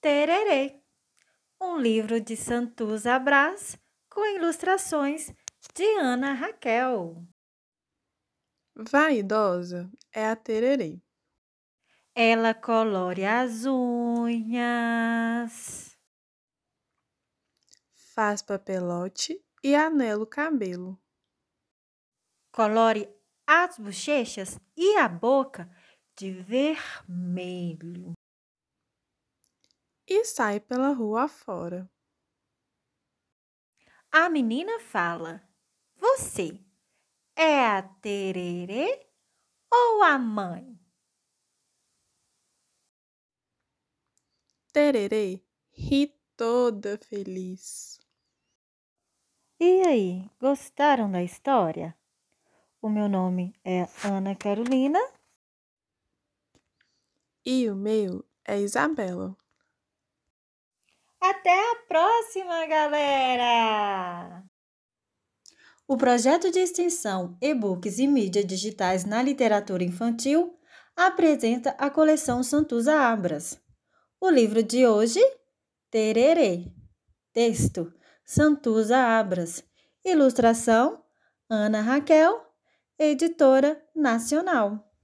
Tererê, um livro de Santuza Brás com ilustrações de Ana Raquel. Vaidosa é a Tererê. Ela colore as unhas, faz papelote e anela o cabelo. colore as bochechas e a boca de vermelho. E sai pela rua afora. A menina fala: Você é a tererê ou a mãe? Tererê ri toda feliz. E aí, gostaram da história? O meu nome é Ana Carolina. E o meu é Isabela. Até a próxima, galera! O projeto de extensão E-books e mídias digitais na literatura infantil apresenta a coleção Santuza Abras. O livro de hoje, Tererê. Texto, Santuza Abras. Ilustração, Ana Raquel, editora nacional.